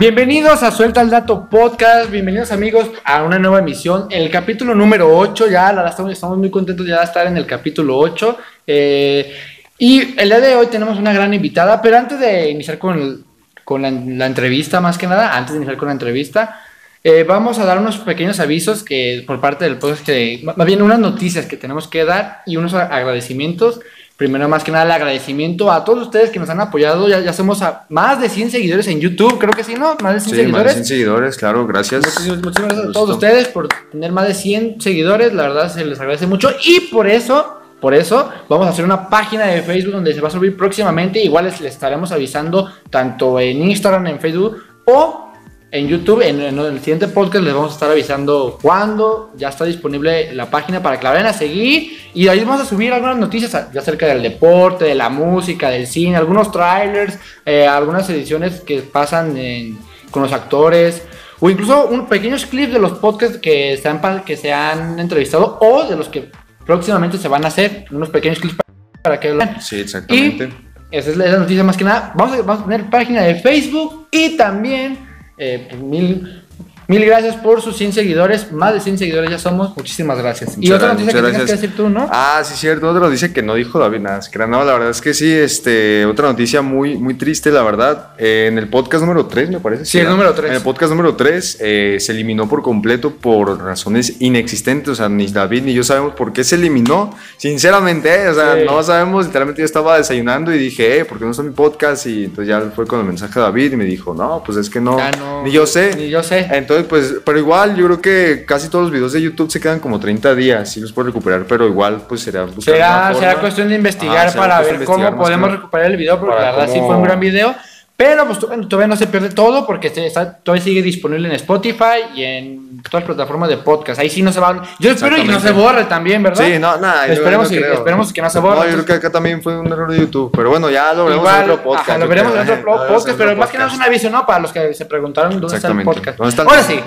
Bienvenidos a Suelta el Dato Podcast, bienvenidos amigos a una nueva emisión, el capítulo número 8, ya estamos, muy contentos de ya estar en el capítulo 8. eh, y el día de hoy tenemos una gran invitada, pero antes de iniciar con, con la, entrevista, más que nada, antes de iniciar con la entrevista, eh, vamos a dar unos pequeños avisos que por parte del podcast, más bien unas noticias que tenemos que dar y unos agradecimientos. Primero, más que nada, el agradecimiento a todos ustedes que nos han apoyado. Ya, ya somos a más de 100 seguidores en YouTube, creo que sí, ¿no? Más de 100 Sí, más seguidores. de 100 seguidores, claro, gracias. Muchísimas, muchísimas gracias a todos ustedes por tener más de 100 seguidores, la verdad se les agradece mucho y por eso, por eso vamos a hacer una página de Facebook donde se va a subir próximamente, igual les, les estaremos avisando tanto en Instagram, en Facebook o en YouTube, en, en el siguiente podcast les vamos a estar avisando cuándo ya está disponible la página para que la vayan a seguir y ahí vamos a subir algunas noticias acerca del deporte, de la música, del cine, algunos trailers, eh, algunas ediciones que pasan en- con los actores o incluso un pequeños clips de los podcasts que se han, que se han entrevistado o de los que próximamente se van a hacer, unos pequeños clips para, que lo vean. Sí, exactamente. Esa es la, esa es la noticia más que nada. Vamos a, vamos a tener página de Facebook y también eh, mil, mil gracias por sus 100 seguidores. Más de 100 seguidores ya somos. Muchísimas gracias. y otra gracias, noticia que muchas tienes que gracias. decir tú, ¿no? Ah, sí, cierto. Otra noticia que no dijo David nada. es que No, la verdad es que sí, este, otra noticia muy, muy triste, la verdad. Eh, en el podcast número 3, me parece. Sí, el número tres. En el podcast número 3 se eliminó por completo por razones inexistentes. O sea, ni David ni yo sabemos por qué se eliminó. Sinceramente, eh, o sea, Sí. no sabemos. Literalmente yo estaba desayunando y dije, eh, ¿por qué no está mi podcast? Y entonces ya fue con el mensaje de David y me dijo, no, pues es que no, Ya no- ni yo sé. Ni yo sé. Entonces, pues, pero igual yo creo que casi todos los videos de YouTube se quedan como 30 días, sí los puedo recuperar, pero igual pues será buscar Será, será cuestión de investigar Ajá, para ver cómo podemos que- recuperar el video, porque para la verdad sí cómo- fue un gran video. Pero pues todavía no se pierde todo porque se- está- todavía sigue disponible en Spotify y en todas las plataformas de podcast. Ahí sí no se va. Yo espero que no se borre también, ¿verdad? Sí, no, nada. Esperemos, no que, creo. esperemos que no se borre. No, yo creo que acá también fue un error de YouTube, pero bueno, ya lo veremos Igual, en otro podcast. ajá, lo veremos en otro podcast, pero más que nada es un aviso, ¿no? Para los que se preguntaron dónde está el podcast. ¿Dónde está el Ahora sí,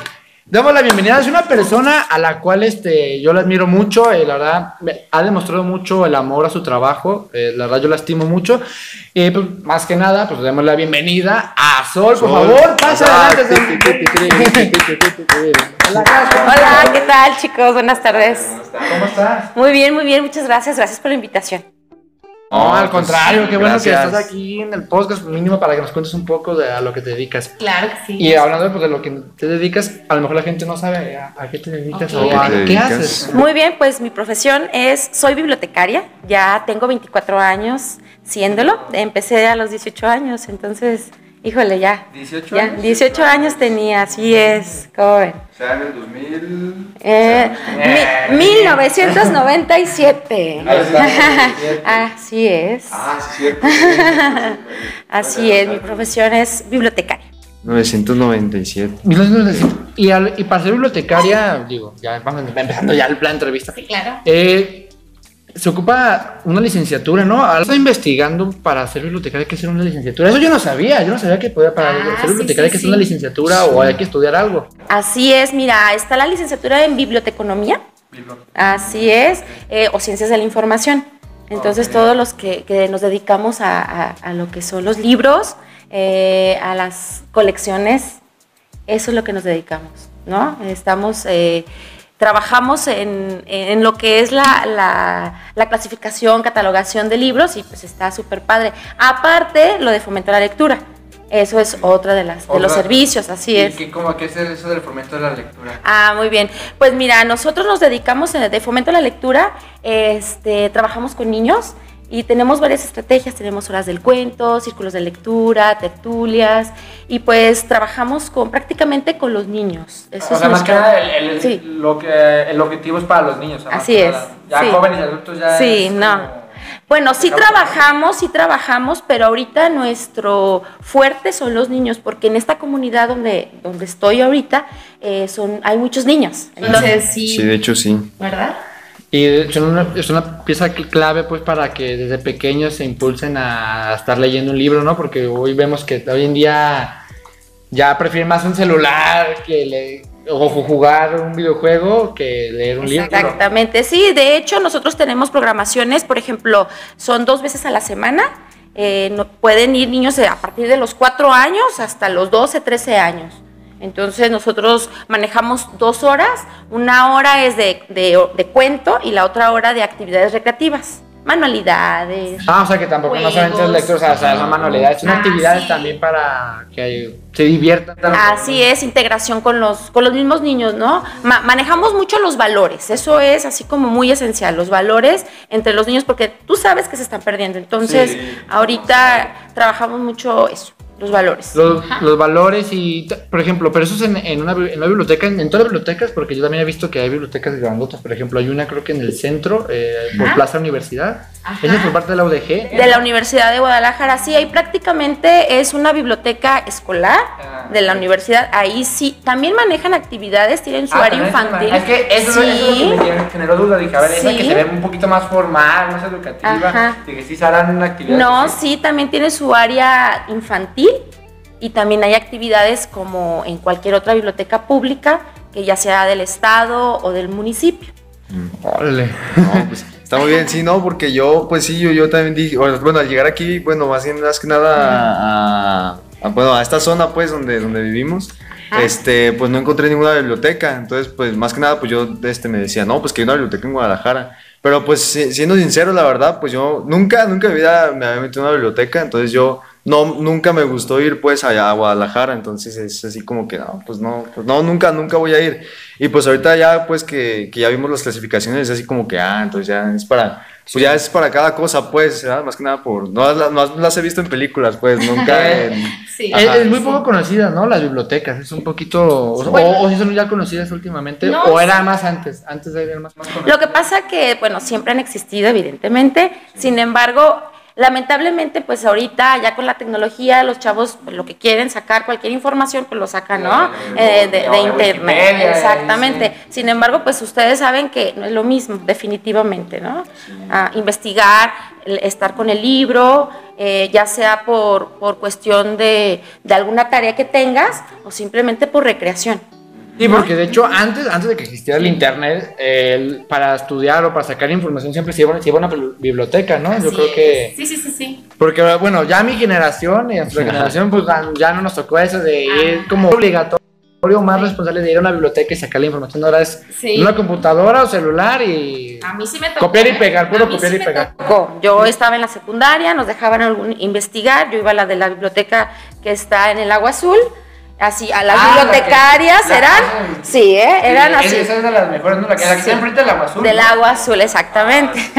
damos la bienvenida. Es una persona a la cual este, yo la admiro mucho, eh, la verdad, me- ha demostrado mucho el amor a su trabajo, eh, la verdad yo la estimo mucho. Y pues, más que nada, pues demos la bienvenida a Sol, por Sol. favor, pasa Ah, adelante. Hola, ¿qué tal chicos? Buenas tardes. ¿Cómo estás? Muy bien, muy bien, muchas gracias. Gracias por la invitación. No, al pues, contrario, qué bueno que estás aquí en el podcast mínimo para que nos cuentes un poco de a lo que te dedicas. Claro que sí. Y hablando pues, de lo que te dedicas, a lo mejor la gente no sabe a, a qué te dedicas o a ¿A qué te qué haces. Muy bien, pues mi profesión es, soy bibliotecaria, ya tengo 24 años siéndolo, empecé a los 18 años, entonces, híjole, ya. 18 ya, años. 18 años tenía, así es, ¿cómo ven? O sea, en el 2000. Eh, mi- 1997. Así es. Ah, sí, cierto. Así es, mi profesión es bibliotecaria. 997. Y, al- y para ser bibliotecaria, digo, ya vamos empezando ya el plan de entrevista. claro. Eh, se ocupa una licenciatura, ¿no? Estoy investigando para ser bibliotecaria hay que hacer una licenciatura. Eso yo no sabía, yo no sabía que podía para Ah, ser sí, bibliotecaria hay sí, que hacer sí. una licenciatura o hay que estudiar algo. Así es, mira, está la licenciatura en biblioteconomía. Así es, eh, o ciencias de la información. Entonces, todos los que, que nos dedicamos a, a- a lo que son los libros, eh, a las colecciones, eso es lo que nos dedicamos, ¿no? Estamos, eh, trabajamos en, en lo que es la, la- la clasificación, catalogación de libros y pues está súper padre. Aparte, lo de fomento a la lectura. Eso es otra de, las, de los servicios, así es. ¿Cómo que es eso del fomento de la lectura? Ah, muy bien. Pues mira, nosotros nos dedicamos eh, de fomento a la lectura, este, trabajamos con niños y tenemos varias estrategias, tenemos horas del cuento, círculos de lectura, tertulias y pues trabajamos con prácticamente con los niños. Eso o es sea, más que nada el, el- Sí. lo que, el objetivo es para los niños. Así es. Ya sí. jóvenes y adultos ya. Sí, es no. como- Bueno, sí trabajamos, sí trabajamos, pero ahorita nuestro fuerte son los niños, porque en esta comunidad donde, donde estoy ahorita eh, son, hay muchos niños. Entonces, sí, Sí, de hecho sí. ¿verdad? Y son una, es una pieza cl- clave pues para que desde pequeños se impulsen a estar leyendo un libro, ¿no? Porque hoy vemos que hoy en día ya prefieren más un celular que le, o jugar un videojuego que leer un libro. Exactamente, sí, de hecho nosotros tenemos programaciones, por ejemplo, son dos veces a la semana eh, no, pueden ir niños a partir de los 4 años hasta los 12, 13 años. Entonces nosotros manejamos dos horas, una hora es de, de, de cuento y la otra hora de actividades recreativas manualidades. Ah, o sea que tampoco no solamente es lectura, o sea, son manualidades, son Ah, actividades sí. también para que se diviertan. Así es, integración con los, con los mismos niños, ¿no? Ma- manejamos mucho los valores, eso es así como muy esencial, los valores entre los niños, porque tú sabes que se están perdiendo. Entonces, ahorita trabajamos mucho eso, los valores. Los, los valores y, por ejemplo, pero eso es en, en una, en una biblioteca, en, en todas las bibliotecas, porque yo también he visto que hay bibliotecas grandotas, por ejemplo, hay una creo que en el centro, eh, por. Plaza Universidad, Ajá. esa es por parte de la UDG. De la Universidad de Guadalajara, sí, ahí prácticamente es una biblioteca escolar de la universidad. Ahí sí, también manejan actividades, tienen su Ah, área infantil. Es que eso, eso es lo sí. que me generó- duda, dije, a ver, esa Sí. que se ve un poquito más formal, más educativa, Ajá. de que sí se harán una actividad. No, sí, también tiene su área infantil y también hay actividades como en cualquier otra biblioteca pública, que ya sea del estado o del municipio. Órale. No, pues está muy bien, sí, no, porque yo, pues sí, yo, yo también dije, bueno, bueno, al llegar aquí, bueno, más, bien, más que nada a, a- bueno, a esta zona, pues, donde, donde vivimos, Ajá. este, pues no encontré ninguna biblioteca, entonces, pues, más que nada, pues yo, este, me decía, no, pues que hay una biblioteca en Guadalajara, pero pues, si- siendo sincero, la verdad, pues yo nunca, nunca en mi vida me había metido en una biblioteca, entonces yo, no, nunca me gustó ir, pues, allá a Guadalajara, entonces es así como que, no, pues no, pues no, nunca, nunca voy a ir, y pues ahorita ya, pues, que, que ya vimos las clasificaciones, es así como que, ah, entonces ya es para, pues ya es para cada cosa, pues, ¿verdad? más que nada por, no, las- no las he visto en películas, pues, nunca en... Sí. Es, Ajá. es muy poco conocida, ¿no? Las bibliotecas, es un poquito, o, Bueno. o, o si son ya conocidas últimamente, No, o sí. era más antes, antes eran más, más conocidas. Lo que pasa que, bueno, siempre han existido, evidentemente. Sin embargo, lamentablemente, pues ahorita ya con la tecnología, los chavos pues, lo que quieren sacar cualquier información, pues lo sacan, ¿no? Eh, de, internet. Exactamente. Sin embargo, pues ustedes saben que no es lo mismo, definitivamente, ¿no? Ah, investigar, estar con el libro, eh, ya sea por, por cuestión de, de alguna tarea que tengas o simplemente por recreación. Sí, porque de hecho antes, antes de que existiera el internet, el- para estudiar o para sacar información siempre se iba, se iba a una bibli- biblioteca, ¿no? Yo creo que... Sí, sí, sí, sí. Porque bueno, ya mi generación y nuestra generación pues ya- no nos tocó eso de ir como obligatorio más responsable de ir a una biblioteca y sacar la información. Ahora es Sí. una computadora o celular y A mí sí me tocó. copiar y pegar, puro copiar sí y pegar. tocó. Yo estaba en la secundaria, nos dejaban algún- investigar, yo iba a la de la biblioteca que está en el Agua Azul, así, a las Ah, la que- bibliotecarias la- eran, sí, ¿eh? eran Sí, así, Esa es de las mejores, ¿no? La que, la que está Sí. enfrente del agua azul. del ¿no? Agua Azul, exactamente.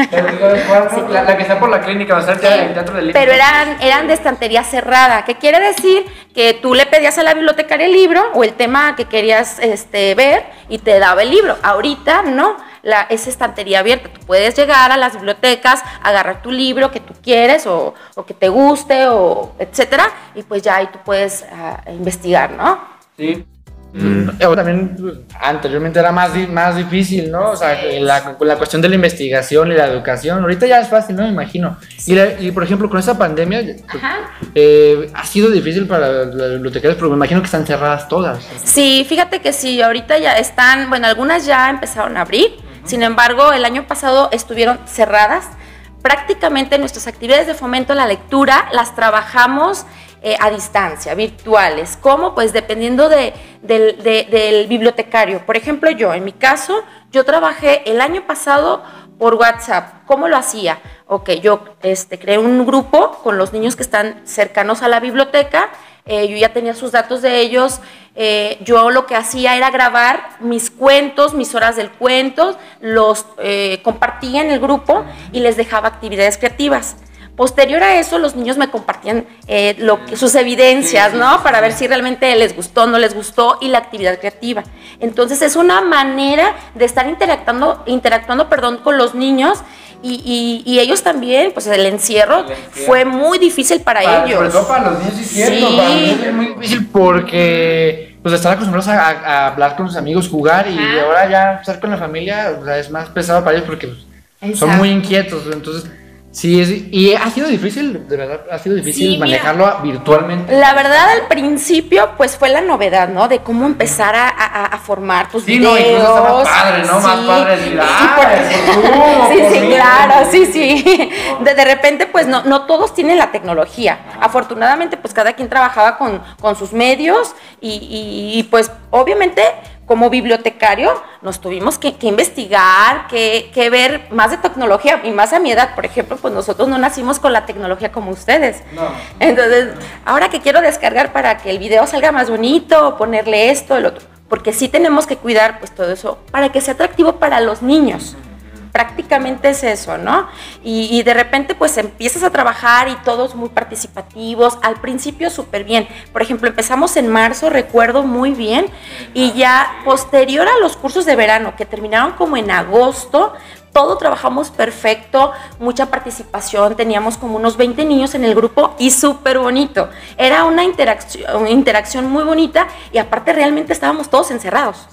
La, la que está por la clínica, va a estar en el teatro del Pero eran, eran de estantería cerrada, que quiere decir que tú le pedías a la bibliotecaria el libro o el tema que querías este, ver y te daba el libro. Ahorita no, la, es estantería abierta. Tú puedes llegar a las bibliotecas, agarrar tu libro que tú quieres o, o que te guste o etcétera y pues ya ahí tú puedes ah, investigar, ¿no? Sí. Eh, También anteriormente era más, más difícil, ¿no? O sea, la, la cuestión de la investigación y la educación. Ahorita ya es fácil, ¿no? Me imagino. Y, la- y, por ejemplo, con esta pandemia, eh, ha sido difícil para las bibliotecarias, porque me imagino que están cerradas todas. Sí, fíjate que sí, ahorita ya están, bueno, algunas ya empezaron a abrir, sin embargo, el año pasado estuvieron cerradas. Prácticamente nuestras actividades de fomento a la lectura las trabajamos eh, a distancia, virtuales. ¿Cómo? Pues dependiendo de- del, de- del bibliotecario. Por ejemplo, yo, en mi caso, yo trabajé el año pasado por WhatsApp. ¿Cómo lo hacía? Ok, yo este, creé un grupo con los niños que están cercanos a la biblioteca. Eh, yo ya tenía sus datos de ellos. eh, yo lo que hacía era grabar mis cuentos, mis horas del cuento, los eh, compartía en el grupo y les dejaba actividades creativas. Posterior a eso, los niños me compartían sus evidencias, ¿no? Para ver si realmente les gustó, no les gustó y la actividad creativa. Entonces es una manera de estar interactuando, interactuando, perdón, con los niños y, y- y ellos también, pues el encierro, El encierro. fue muy difícil para, Para- ellos. Sobre todo para los niños, cierto. Sí. Para los niños es muy difícil porque pues están acostumbrados a, a hablar con sus amigos, jugar y ahora ya estar con la familia o sea, es más pesado para ellos porque pues, son muy inquietos. Entonces, Sí, es- y ha sido difícil, de verdad, ha sido difícil Sí, mira. manejarlo virtualmente. La verdad, al principio, pues fue la novedad, ¿no? De cómo empezar a, a- a formar tus Sí, no, videos. incluso estaba padre, ¿no? Más padre decir, Sí, "Ah, por- por Zoom, sí, por sí, Meet". claro, sí, sí. De, de repente, pues no, no todos tienen la tecnología. Afortunadamente, pues cada quien trabajaba con, con sus medios y, y- y, pues obviamente como bibliotecario nos tuvimos que, que investigar, que, que ver más de tecnología y más a mi edad, por ejemplo, pues nosotros no nacimos con la tecnología como ustedes. No. Entonces, ahora que quiero descargar para que el video salga más bonito, ponerle esto, el otro, porque sí tenemos que cuidar pues todo eso para que sea atractivo para los niños. Prácticamente es eso, ¿no? Y, de repente pues empiezas a trabajar y todos muy participativos, al principio súper bien. Por ejemplo, empezamos en marzo, recuerdo muy bien, y ya posterior a los cursos de verano que terminaron como en agosto, todo trabajamos perfecto, mucha participación, teníamos como unos 20 niños en el grupo y súper bonito. Era una interacción, una interacción muy bonita y aparte realmente estábamos todos encerrados.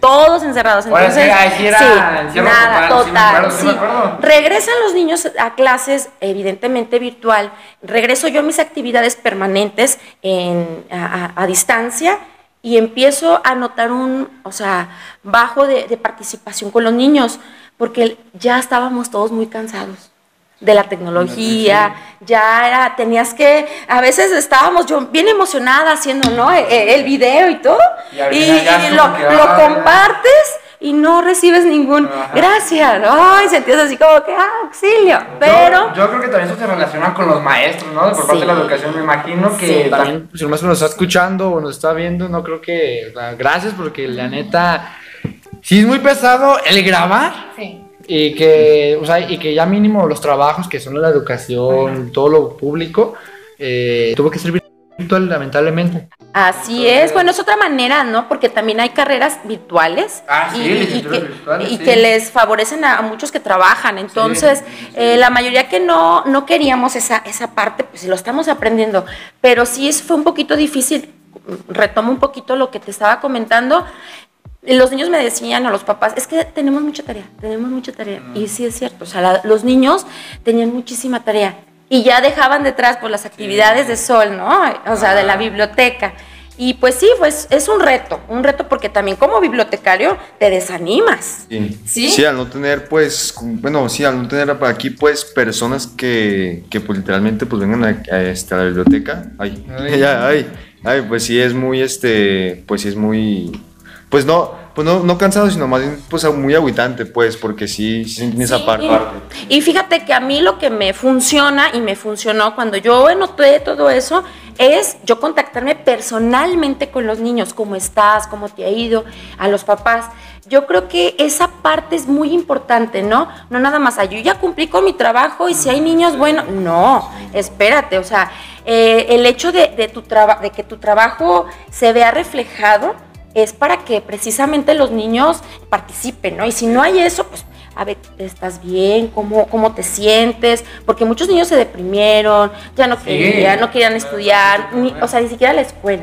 Todos encerrados. Entonces, ahí sí era sí, encierro nada, total, sí me total. acuerdo, sí me sí. acuerdo. Regresan los niños a clases, evidentemente virtual. Regreso yo a mis actividades permanentes en- a, a- a distancia y empiezo a notar un, o sea, bajo de, de participación con los niños, porque ya estábamos todos muy cansados de la tecnología, ya era, tenías que, a veces estábamos yo bien emocionada haciendo, ¿no? E- e- El, video y todo, Y lo, compartes y no recibes ningún Ajá. gracias, ay, sentías así como que, ah, auxilio, pero... Yo, yo creo que también eso se relaciona con los maestros, ¿no? Por parte de la educación, me imagino que Sí. también, si el maestro nos está escuchando o nos está viendo, no creo que. gracias, porque la neta. Sí, es muy pesado el grabar. Sí. Y que, o sea, y que ya mínimo los trabajos que son la educación, todo lo público, eh, tuvo que ser virtual, lamentablemente. Así es, bueno, es otra manera, ¿no? Porque también hay carreras virtuales Ah, sí, y, que, virtuales, y sí. que les favorecen a, a muchos que trabajan. Entonces, eh, la mayoría que no, no queríamos esa, esa parte, pues lo estamos aprendiendo, pero sí es, fue un poquito difícil. Retomo un poquito lo que te estaba comentando. Los niños me decían a los papás, es que tenemos mucha tarea, tenemos mucha tarea. Mm. Y sí es cierto, o sea, la- los niños tenían muchísima tarea y ya dejaban detrás pues las actividades de sol, ¿no? O sea, de la biblioteca. Y pues sí, pues es un reto, un reto porque también como bibliotecario te desanimas. Sí. ¿Sí? Sí, al no tener, pues, bueno, sí, al no tener aquí, pues, personas que, que pues, literalmente, pues, vengan a, a, este, a la biblioteca. Ay, Ay. ay, ay, pues sí es muy, este, pues sí es muy, pues no, pues no, no cansado, sino más bien, pues, muy agüitante, pues, porque sí, sí tiene esa Sí. parte. Y fíjate que a mí lo que me funciona y me funcionó cuando yo noté todo eso es yo contactarme personalmente con los niños, cómo estás, cómo te ha ido, a los papás. Yo creo que esa parte es muy importante, ¿no? No nada más, "Ay, yo ya cumplí con mi trabajo y si hay niños, bueno, no, espérate, o sea, eh, el hecho de, de tu traba- de que tu trabajo se vea reflejado es para que precisamente los niños participen, ¿no? Y si no hay eso, pues, a ver, ¿estás bien? ¿Cómo, cómo te sientes? Porque muchos niños se deprimieron, ya no Sí. querían, no querían estudiar, ni- o sea, ni siquiera la escuela.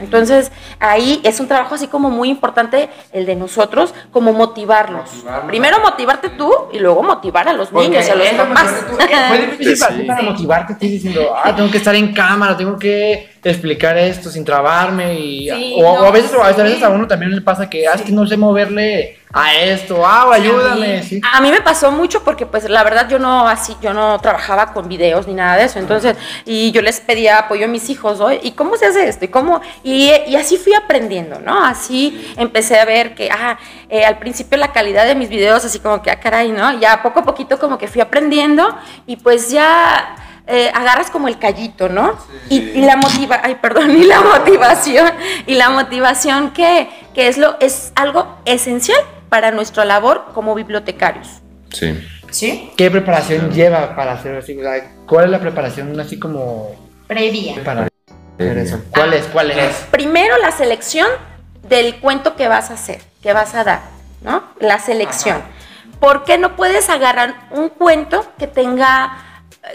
Entonces, ahí es un trabajo así como muy importante el de nosotros, como motivarlos. Primero motivarte tú y luego motivar a los Porque niños y a los papás. tú- Fue difícil para ti Sí. para motivarte, ti diciendo, ah, tengo que estar en cámara, tengo que explicar esto sin trabarme. Y, Sí, o, o no, a, veces, o a sí. veces a uno también le pasa que, ah, es que no sé moverle a esto, ah, ayúdame. Sí. A mí me pasó mucho porque pues la verdad yo no así, yo no trabajaba con videos ni nada de eso, entonces, y yo les pedía apoyo a mis hijos, ¿no? ¿Y cómo se hace esto? ¿Y cómo? Y, y así fui aprendiendo, ¿no? Así empecé a ver que, ah, eh, al principio la calidad de mis videos así como que, ah, caray, ¿no? Ya poco a poquito como que fui aprendiendo y pues ya... eh, agarras como el callito, ¿no? Y, y la motiva, ay, perdón, y la motivación, y la motivación que, que es lo, es algo esencial para nuestra labor como bibliotecarios. Sí. ¿Sí? ¿Qué preparación lleva para hacer así? O sea, ¿Cuál es la preparación así como Previa. para hacer eso? ¿Cuál es? ¿Cuál es? Primero la selección del cuento que vas a hacer, que vas a dar, ¿no? La selección. ¿Por qué no puedes agarrar un cuento que tenga,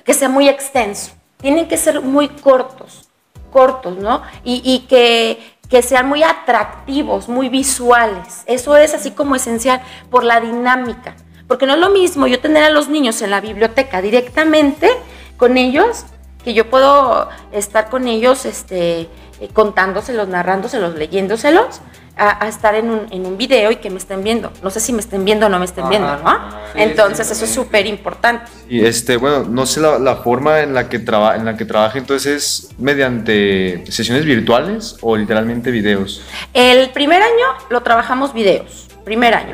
que sea muy extenso? Tienen que ser muy cortos, cortos, ¿no? Y, y que, que sean muy atractivos, muy visuales. Eso es así como esencial por la dinámica. Porque no es lo mismo yo tener a los niños en la biblioteca directamente con ellos, que yo puedo estar con ellos este, eh, contándoselos, narrándoselos, leyéndoselos, a, estar en un, en un, video y que me estén viendo. No sé si me estén viendo o no me estén viendo, ¿no? entonces eso es súper importante. Y este, bueno, no sé la, la forma en la que traba, en la que trabaja entonces es mediante sesiones virtuales o literalmente videos. El primer año lo trabajamos videos, primer año.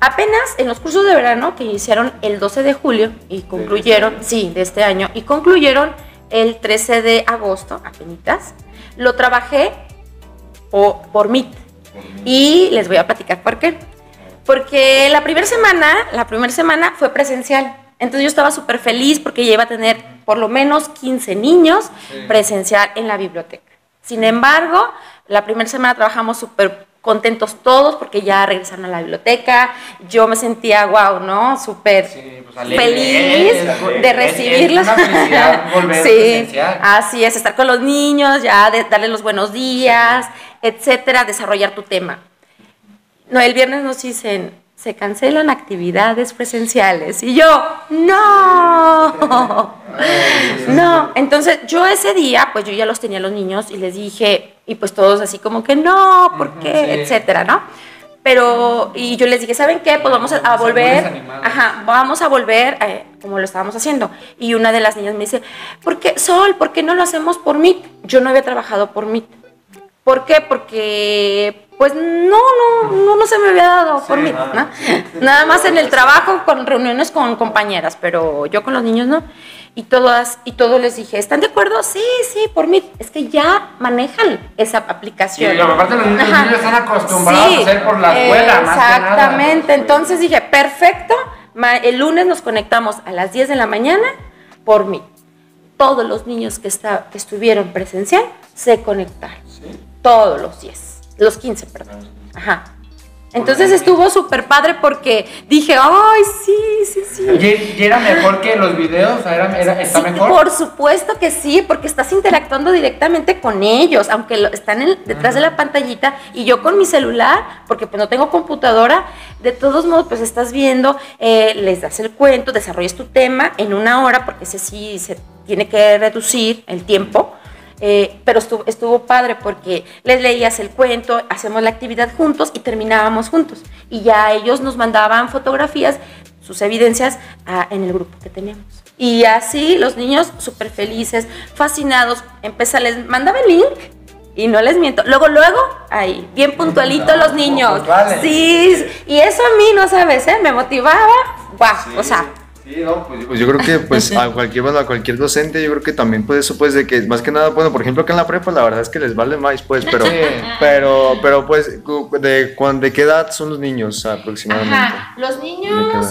Apenas en los cursos de verano que iniciaron el 12 de julio y concluyeron, sí, de este año, y concluyeron el 13 de agosto, apenas, lo trabajé o, por Meet. Y les voy a platicar por qué. Porque la primera semana, la primera semana fue presencial. Entonces yo estaba súper feliz porque ya iba a tener por lo menos 15 niños presencial en la biblioteca. Sin embargo, la primera semana trabajamos súper contentos todos porque ya regresaron a la biblioteca. Yo me sentía, wow, ¿no? Súper pues, feliz de recibirlos. sí, así es, estar con los niños, ya de darles los buenos días, etcétera, desarrollar tu tema. No, el viernes nos dicen, se cancelan actividades presenciales. Y yo, no, no. Entonces yo ese día, pues yo ya los tenía los niños y les dije, y pues todos así como que no, ¿por qué? Etcétera, ¿no? Pero, y yo les dije, ¿saben qué? Pues vamos a, volver, ajá, vamos a volver eh, como lo estábamos haciendo. Y una de las niñas me dice, ¿por qué, Sol, por qué no lo hacemos por Meet? Yo no había trabajado por Meet. ¿Por qué? Porque pues no, no, no, no se me había dado por mí, ¿no? Nada más en el trabajo, con reuniones con compañeras, pero yo con los niños no. Y todas, y todos les dije, ¿están de acuerdo? Sí, sí, por mí. Es que ya manejan esa aplicación. Y aparte los niños, están acostumbrados a hacer por la escuela, Exactamente. Entonces dije, perfecto. El lunes nos conectamos a las 10 de la mañana por mí. Todos los niños que, está, que estuvieron presencial se conectaron. Todos los 10 los 15, perdón. Ajá. Entonces estuvo súper padre porque dije, ay, sí, sí, sí. ¿Y, era mejor que los videos? ¿Era, era, ¿Está mejor? Por supuesto que sí, porque estás interactuando directamente con ellos, aunque están detrás de la pantallita y yo con mi celular, porque pues no tengo computadora, de todos modos pues estás viendo, eh, les das el cuento, desarrollas tu tema en una hora, porque ese sí se tiene que reducir el tiempo eh, pero estuvo, estuvo, padre porque les leías el cuento, hacemos la actividad juntos y terminábamos juntos. Y ya ellos nos mandaban fotografías, sus evidencias en el grupo que teníamos. Y así los niños súper felices, fascinados, empezó, les mandaba el link y no les miento. Luego, luego, ahí, bien puntualito los niños. Sí, y eso a mí, no sabes, ¿eh? me motivaba. Guau, o sea, pues, pues, yo creo que pues a cualquier, bueno, a cualquier docente, yo creo que también pues eso pues de que más que nada, bueno, por ejemplo acá en la prepa la verdad es que les vale más pues, pero, pero, pero pues de, de qué edad son los niños aproximadamente? Ajá, los niños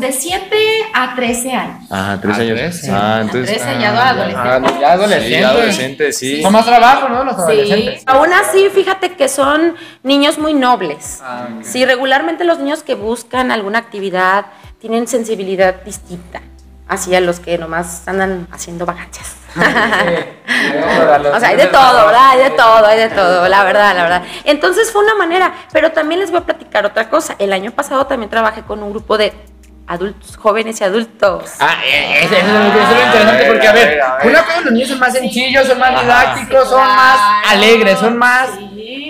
de, 7 a 13 años. Ah, 13 años. Ah, entonces. 13 ya ah, adolescentes. Ah, ya adolescentes. Sí, adolescentes, sí. Son más trabajo, ¿no? Los adolescentes. Aún así, fíjate que son niños muy nobles. Ah, sí, regularmente los niños que buscan alguna actividad tienen sensibilidad distinta hacia los que nomás andan haciendo vagancias. o sea, hay de todo, ¿verdad? Hay de todo, hay de todo, la verdad, la verdad. Entonces fue una manera, pero también les voy a platicar otra cosa. El año pasado también trabajé con un grupo de adultos, jóvenes y adultos. Ah, eh, eso, es lo interesante porque, a ver, una cosa los niños son más sencillos, son más didácticos, son más alegres, son más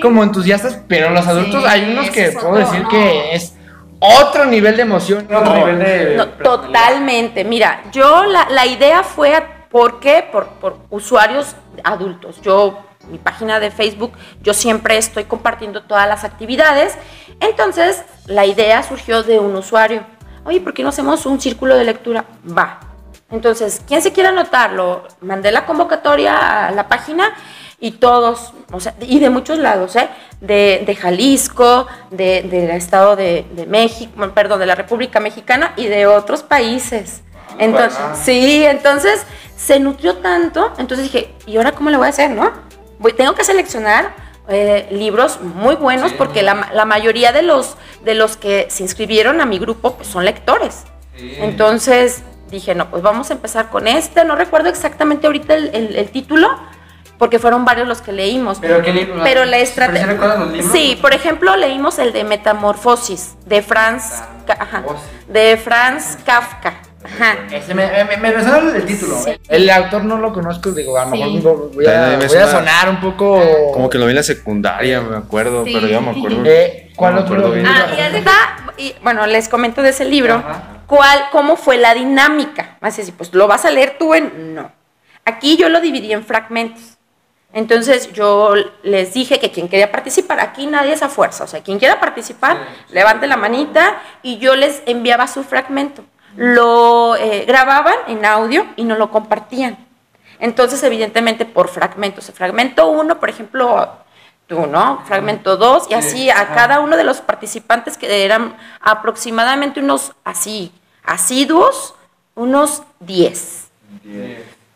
como entusiastas, pero los adultos hay unos que puedo decir que es otro nivel de emoción, otro nivel de... totalmente. Mira, yo la, idea fue, ¿por qué? Por, por usuarios adultos. Yo, mi página de Facebook, yo siempre estoy compartiendo todas las actividades. Entonces, la idea surgió de un usuario. Oye, ¿por qué no hacemos un círculo de lectura? Va. Entonces, ¿quién se quiere anotarlo? Mandé la convocatoria a la página y todos, o sea, y de muchos lados, ¿eh? De, de Jalisco, del de, estado de, de, México, perdón, de la República Mexicana y de otros países. Ah, entonces, sí, entonces se nutrió tanto, entonces dije, ¿y ahora cómo le voy a hacer, no? Voy, tengo que seleccionar eh, libros muy buenos porque la, la, mayoría de los, de los que se inscribieron a mi grupo pues, son lectores. Entonces dije, no, pues vamos a empezar con este, no recuerdo exactamente ahorita el, el, el título, porque fueron varios los que leímos. Pero qué libro. Pero la ¿Pero estrategia. sí recuerdas los libros? Sí, por ejemplo, leímos el de Metamorfosis de Franz, Ka- ajá, de Franz Kafka. Ajá. Ese me, me, me resuena el título. Sí. El autor no lo conozco, digo, a lo Sí. mejor voy a, me voy a sonar un poco. Como que lo vi en la secundaria, me acuerdo, Sí. pero ya me acuerdo. Eh, ¿Cuál No me otro acuerdo? Ah, y cuenta- y, bueno, les comento de ese libro, Ajá. cuál, cómo fue la dinámica. Así así, pues lo vas a leer tú en. No. Aquí yo lo dividí en fragmentos. Entonces yo les dije que quien quería participar, aquí nadie es a fuerza, o sea, quien quiera participar, levante la manita y yo les enviaba su fragmento. Lo eh, grababan en audio y no lo compartían. Entonces, evidentemente, por fragmentos. Fragmento uno, por ejemplo, tú, ¿no? Fragmento dos, y así a cada uno de los participantes, que eran aproximadamente unos así, asiduos, unos 10.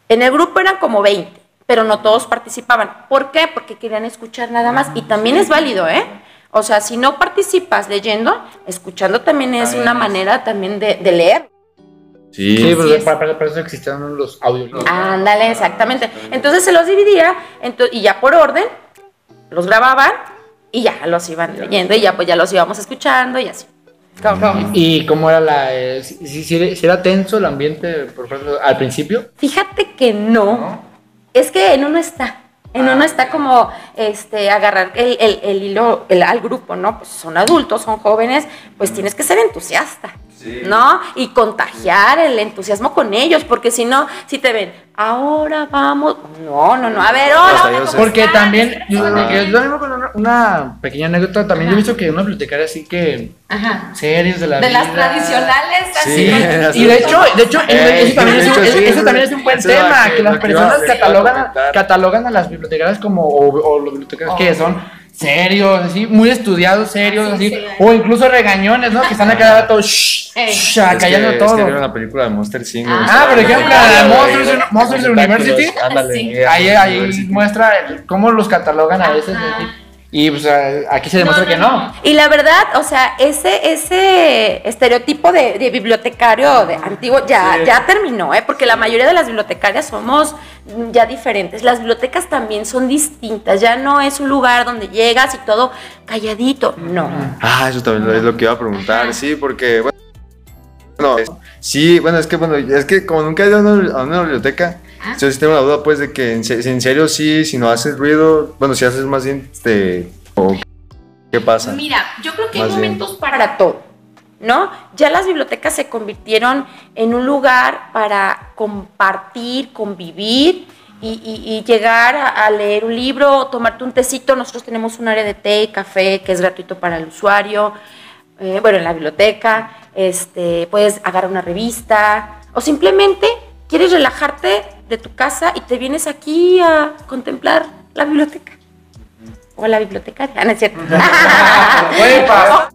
En el grupo eran como 20, pero no todos participaban. ¿Por qué? Porque querían escuchar nada más. Y también es válido, ¿eh? O sea, si no participas leyendo, escuchando también es una manera también de, de leer. Sí, Sí, pero es. para, para- para eso existían los audios. Ándale, exactamente. Entonces se los dividía ento- y ya por orden los grababan y ya los iban leyendo y ya pues ya los íbamos escuchando y así. ¿Cómo- cómo? ¿Y cómo era la. eh, si, si- si era- si era tenso el ambiente por ejemplo, al principio? Fíjate que no. Es que en uno está. En uno está como este agarrar el, el- el hilo el- al grupo, ¿no? Pues son adultos, son jóvenes, pues tienes que ser entusiasta, ¿no? Y contagiar el entusiasmo con ellos, porque si no, si te ven, ahora vamos. No, no, no. A ver. ¿cómo Porque también, yo, yo también me acuerdo una, una pequeña anécdota, también yo he visto que una bibliotecaria así que Ajá. serios de la De vida. las tradicionales, así. Sí, con- Y de hecho, de hecho, Eh, eso, también es, de un, hecho, eso- sí, eso también es un buen eso es lo tema, que- que las lo personas lo catalogan, catalogan a las bibliotecarias como, o, o los bibliotecarios que son serios, así, muy estudiados, serios, Sí, así, sí. o incluso regañones, ¿no? Que están acá todos, shh, shh, Es que, callando es todo. que vieron la película de Monster Inc. Ah, Ah, por ejemplo, la de Monsters, Eh, Monsters University. Ándale. Sí. Ahí, ahí University. muestra el- cómo los catalogan a veces. Ajá. así. Y pues aquí se demuestra que no. Y la verdad, o sea, ese, ese estereotipo de, de bibliotecario de antiguo ya, Sí. ya terminó, ¿eh? porque la mayoría de las bibliotecarias somos ya diferentes. Las bibliotecas también son distintas, ya no es un lugar donde llegas y todo calladito, no. Ah, eso también es lo que iba a preguntar, sí, porque, bueno, sí, bueno, es que, bueno, es que como nunca he ido a una, a una biblioteca, Yo sí tengo la duda, pues, de que en, se- en serio sí, si no haces ruido, bueno, si haces más bien, este, o qué pasa. Mira, yo creo que hay Más bien. momentos para todo, ¿no? Ya las bibliotecas se convirtieron en un lugar para compartir, convivir y, y- y llegar a, a leer un libro, tomarte un tecito. Nosotros tenemos un área de té y café que es gratuito para el usuario. eh, bueno, en la biblioteca, este, puedes agarrar una revista o simplemente quieres relajarte de tu casa y te vienes aquí a contemplar la biblioteca. O la bibliotecaria, Ah, no es cierto. Oye, pa-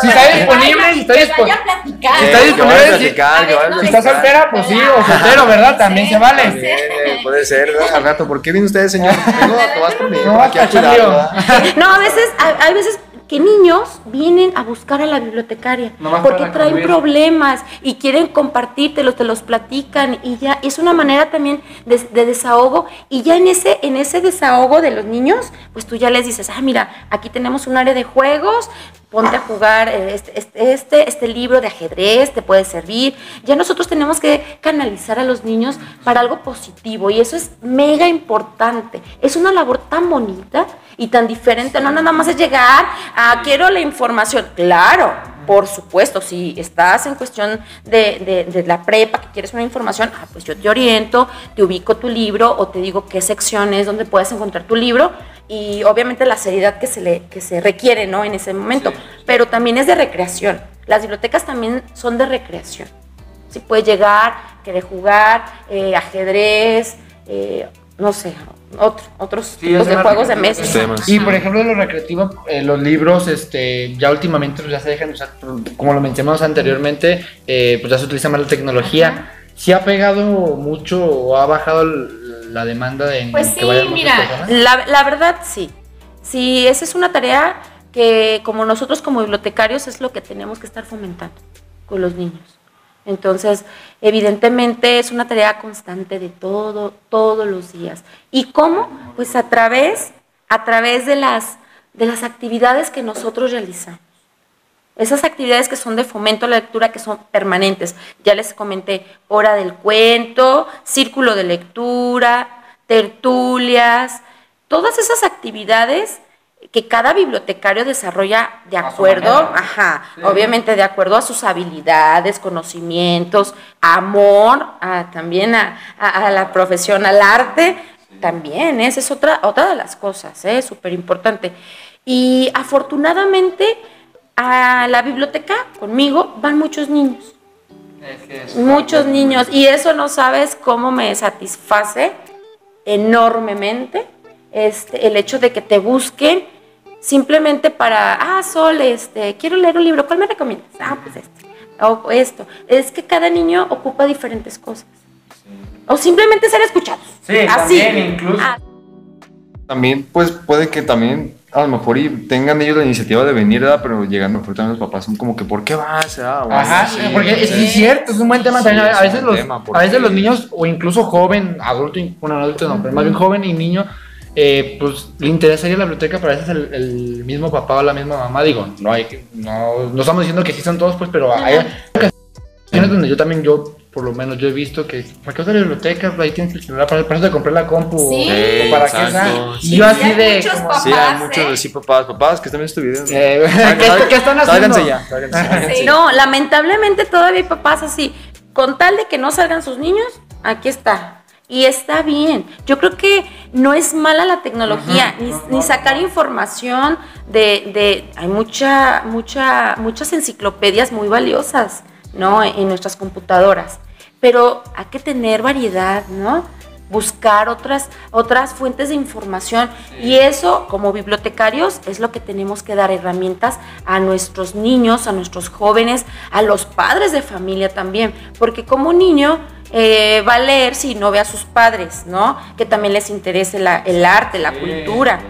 si, está disponible, si está disponible. a platicar. Si está disponible, si- Si estás platicar. soltera, pues sí, o soltero, ¿verdad? También se vale. También, eh, puede ser, ¿verdad? Al rato, ¿por qué viene usted, señor? No, está. No, a veces, hay veces que niños vienen a buscar a la bibliotecaria Nomás porque traen convivir. problemas y quieren compartírtelos, te los platican y ya es una manera también de, de desahogo y ya en ese en ese desahogo de los niños, pues tú ya les dices, ah, mira, aquí tenemos un área de juegos, ponte a jugar eh, este, este, este, este libro de ajedrez, te puede servir. Ya nosotros tenemos que canalizar a los niños para algo positivo y eso es mega importante. Es una labor tan bonita y tan diferente. No nada más es llegar a quiero la información. Claro, por supuesto, si estás en cuestión de, de- de la prepa, que quieres una información, ah, pues yo te oriento, te ubico tu libro o te digo qué secciones donde puedes encontrar tu libro y obviamente la seriedad que se, le, que se requiere ¿no? en ese momento. Pero también es de recreación. Las bibliotecas también son de recreación. Si puedes llegar, querer jugar, eh, ajedrez, eh, no sé, otro- otros Sí, tipos de juegos de mesa. Temas. Y por ejemplo, de lo recreativo, eh, los libros, este, ya últimamente pues, ya se dejan usar, como lo mencionamos anteriormente, eh, pues ya se utiliza más la tecnología. ¿Sí ha pegado mucho o ha bajado la demanda de Pues que sí, vayan muchas mira, la, la verdad sí. Sí, esa es una tarea que como nosotros como bibliotecarios es lo que tenemos que estar fomentando con los niños. Entonces, evidentemente es una tarea constante de todo, todos los días. ¿Y cómo? Pues a través, a través de las, de las actividades que nosotros realizamos. Esas actividades que son de fomento a la lectura, que son permanentes. Ya les comenté, hora del cuento, círculo de lectura, tertulias, todas esas actividades que cada bibliotecario desarrolla de acuerdo, ajá, obviamente de acuerdo a sus habilidades, conocimientos, amor, también a, la profesión, al arte, también, esa es otra, otra de las cosas, es ¿eh? súper importante. Y afortunadamente a la biblioteca conmigo van muchos niños. muchos niños. Y eso no sabes cómo me satisface enormemente este, el hecho de que te busquen simplemente para, ah, Sol, este, quiero leer un libro, ¿cuál me recomiendas? Ah, pues este, o esto. Es que cada niño ocupa diferentes cosas. O simplemente ser escuchados. Sí, Así. también incluso. Ah. También, pues puede que también a lo mejor y tengan ellos la iniciativa de venir, ¿verdad? pero llegando mejor también los papás son como que, ¿por qué vas? Ah, Ajá, porque es, cierto, es un buen tema también. A veces, los, a veces los niños, o incluso joven, adulto, bueno, adulto no, pero más bien joven y niño, eh, pues le interesaría la biblioteca, pero a veces el, mismo papá o la misma mamá, digo, no hay no, no estamos diciendo que sí son todos, pues, pero hay ocasiones donde yo también, yo por lo menos yo he visto que ¿para qué a la biblioteca? Ahí tienes el celular para, para eso te compré la compu sí, o, para qué y yo así de como, sí, hay muchos ¿eh? sí papás, papás que están viendo este video. Eh, ¿qué, están haciendo? ya. Sí, no, lamentablemente todavía hay papás así, con tal de que no salgan sus niños, aquí está. Y está bien. Yo creo que no es mala la tecnología, ni, sacar información de, de, hay mucha, mucha, muchas enciclopedias muy valiosas, ¿no? En nuestras computadoras. Pero hay que tener variedad, ¿no? Buscar otras, otras fuentes de información. Y eso, como bibliotecarios, es lo que tenemos que dar herramientas a nuestros niños, a nuestros jóvenes, a los padres de familia también. Porque como niño eh, va a leer si no ve a sus padres, ¿no? Que también les interese el arte, la cultura,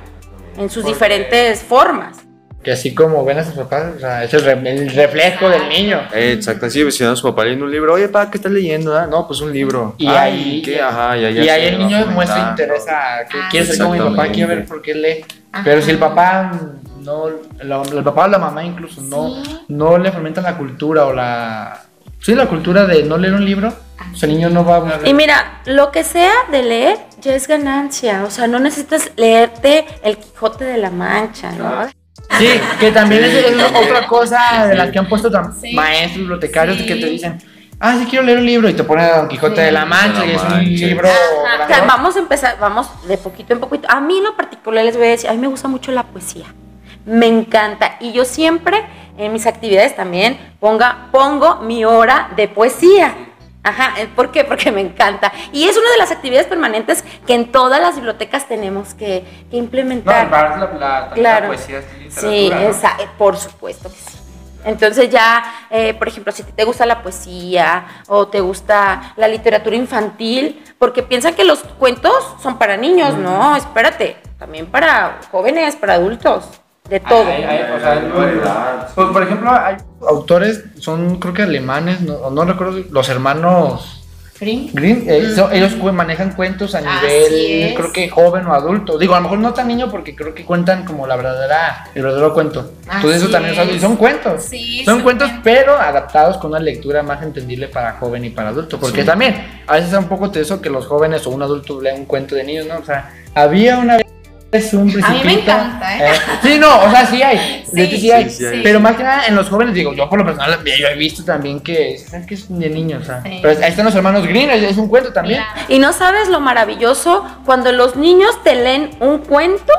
en sus diferentes formas. Que así como ven a sus papás, o sea, es el, reflejo del niño. Exacto, sí, pues, si a su papá leyendo un libro, oye, papá, ¿qué estás leyendo? Ah? No, pues un libro. Y ahí, ¿qué? Ajá, y ahí el niño muestra interés a que quiere ser como mi papá, quiere ver por qué lee. Pero si el papá no, el papá o la mamá incluso no, no le fomentan la cultura o la, sí, la cultura de no leer un libro, o niño no va a Y mira, lo que sea de leer ya es ganancia. O sea, no necesitas leerte el Quijote de la Mancha, ¿no? Sí, que también es, otra cosa de la que han puesto maestros, bibliotecarios, que te dicen, ah, sí quiero leer un libro y te ponen Don Quijote de la Mancha y es un libro. O sea, vamos a empezar, vamos de poquito en poquito. A mí en lo particular les voy a decir, a mí me gusta mucho la poesía. Me encanta. Y yo siempre en mis actividades también ponga, pongo mi hora de poesía. Ajá, eh, ¿por qué? Porque me encanta. Y es una de las actividades permanentes que en todas las bibliotecas tenemos que, implementar. No, la, claro. poesía Sí, esa, eh, por supuesto que sí. Entonces ya, eh, por ejemplo, si te gusta la poesía o te gusta la literatura infantil, porque piensan que los cuentos son para niños, no, espérate, también para jóvenes, para adultos de todo. pues, por ejemplo, hay autores, son creo que alemanes, no, no recuerdo, los hermanos Green. Green eh, ellos manejan cuentos a nivel, creo que joven o adulto. Digo, a lo mejor no tan niño porque creo que cuentan como la verdadera, el verdadero cuento. Entonces eso también son, son cuentos. son cuentos, pero adaptados con una lectura más entendible para joven y para adulto. Porque también, a veces es un poco de eso que los jóvenes o un adulto leen un cuento de niños, ¿no? O sea, había una vez es un A mí me encanta, ¿eh? ¿eh? sí, no, o sea, sí hay. Sí, sí, hay. Pero más que nada en los jóvenes, digo, yo por lo personal, yo he visto también que, que es de niños, o sea. Pero ahí están los hermanos Green, es un cuento también. Y no sabes lo maravilloso cuando los niños te leen un cuento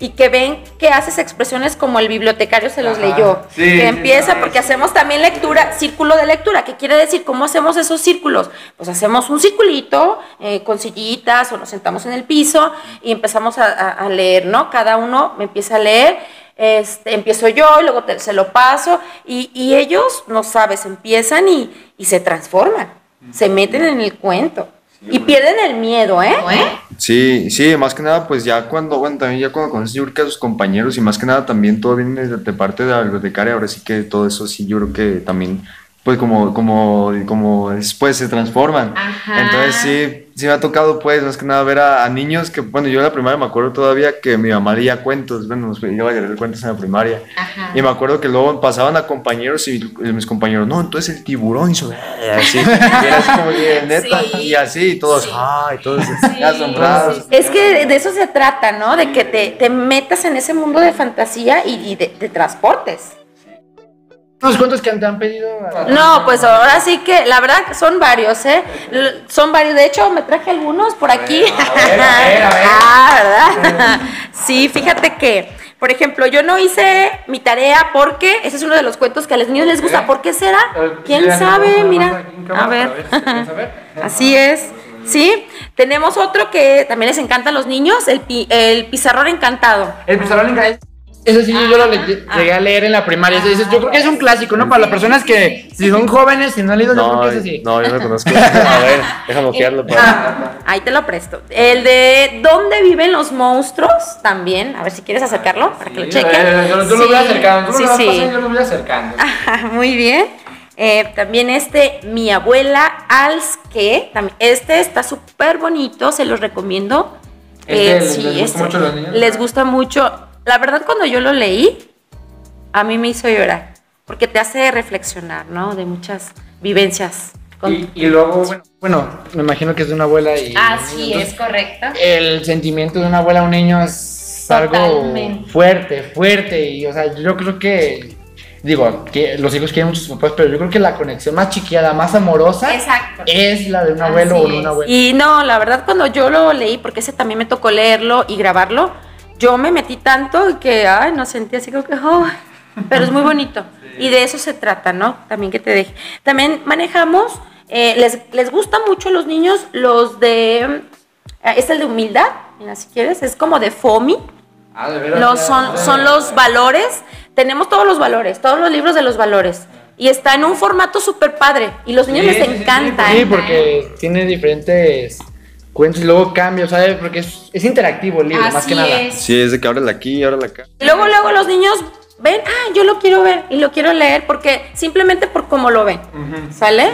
y que ven que haces expresiones como el bibliotecario se los leyó. que empieza, porque hacemos también lectura, círculo de lectura. ¿Qué quiere decir? ¿Cómo hacemos esos círculos? Pues hacemos un circulito eh, con sillitas o nos sentamos en el piso y empezamos a, leer, ¿no? Cada uno me empieza a leer. Este, empiezo yo y luego se lo paso y, y ellos, no sabes, empiezan y, y se transforman, se meten en el cuento y pierden el miedo, ¿eh? Sí, sí, más que nada, pues ya cuando, bueno, también ya cuando conoces yo creo que a sus compañeros y más que nada también todo viene de, parte de la bibliotecaria, ahora sí que todo eso sí, yo creo que también pues como, como, como después se transforman. Ajá. Entonces sí, sí me ha tocado pues más que nada ver a, a niños que, bueno, yo en la primaria me acuerdo todavía que mi mamá leía cuentos, bueno, nos iba a leer cuentos en la primaria. Ajá. Y me acuerdo que luego pasaban a compañeros y, y mis compañeros, no, entonces el tiburón hizo así. Y era así como que, neta, Sí. y así, y todos, Sí. ay, todos Sí, asombrados. Es que de eso se trata, ¿no? De que te, te metas en ese mundo de fantasía y, y de, de transportes. Unos cuentos que te han pedido. No, pues ahora sí que, la verdad, son varios, ¿eh? L- Son varios. De hecho, me traje algunos por aquí. ver, a ver, a ver. Ah, ¿verdad? Sí, fíjate que, por ejemplo, yo no hice mi tarea porque ese es uno de los cuentos que a los niños les gusta. ¿Por qué será? ¿Quién sabe? Mira, a ver. Así es. Sí, tenemos otro que también les encanta a los niños, el, pi- el pizarrón encantado. El pizarrón en Eso sí, yo lo le- Ah. llegué a leer en la primaria. Ese- ese- yo creo que es un clásico, ¿no? Para las personas que, si son jóvenes, si no han leído, yo creo No, que es así. no, yo no conozco. A ver, déjame ojearlo para. Ah, ahí te lo presto. El de ¿Dónde viven los monstruos? También, a ver si quieres acercarlo para que lo chequen. Eh, yo- Tú lo Sí, voy acercando, tú sí, lo vas sí. pasando yo lo voy acercando. Ajá, Muy bien. Eh, también este, mi abuela Alske, tam- este está súper bonito, se los recomiendo. Este, Eh, ¿les- sí, les gusta este, mucho a los niños? Les gusta mucho. La verdad, cuando yo lo leí, a mí me hizo llorar, porque te hace reflexionar, ¿no? De muchas vivencias. con- Y, y luego, bueno, bueno, me imagino que es de una abuela y. Así entonces, es, correcto. El sentimiento de una abuela a un niño es algo fuerte, fuerte. Y, o sea, yo creo que. Digo, que los hijos quieren mucho a sus papás, pero yo creo que la conexión más chiqueada, más amorosa, Exacto. es la de un abuelo Así o de una abuela. Y no, la verdad cuando yo lo leí, porque ese también me tocó leerlo y grabarlo, yo me metí tanto que, ay, no sentí así como que, ay, pero es muy bonito. Y de eso se trata, ¿no? También que te deje. También manejamos, eh, les, les gusta mucho a los niños los de, eh, es el de humildad, mira, si quieres, es como de FOMI. Ah, de Los, ya, son, son los valores. Tenemos todos los valores, todos los libros de los valores. Y está en un formato súper padre. Y los niños Sí, les sí, sí, encanta. Sí, ¿eh? porque tiene diferentes cuentos y luego cambios, ¿sabes? Porque es, es interactivo el libro, más que nada. Sí, es de que ábrela aquí, ábrela acá. Luego, luego los niños ven, ah, yo lo quiero ver y lo quiero leer porque simplemente por cómo lo ven. ¿Sale?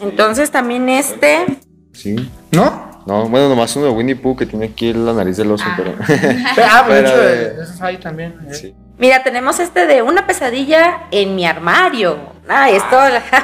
Entonces también este. Sí. ¿No? No, bueno, nomás uno de Winnie Pooh que tiene aquí la nariz del oso, pero. Pero, ah, pero de Pero, eh, de esos hay también. eh. sí. Mira, tenemos este de una pesadilla en mi armario. Ah, esto,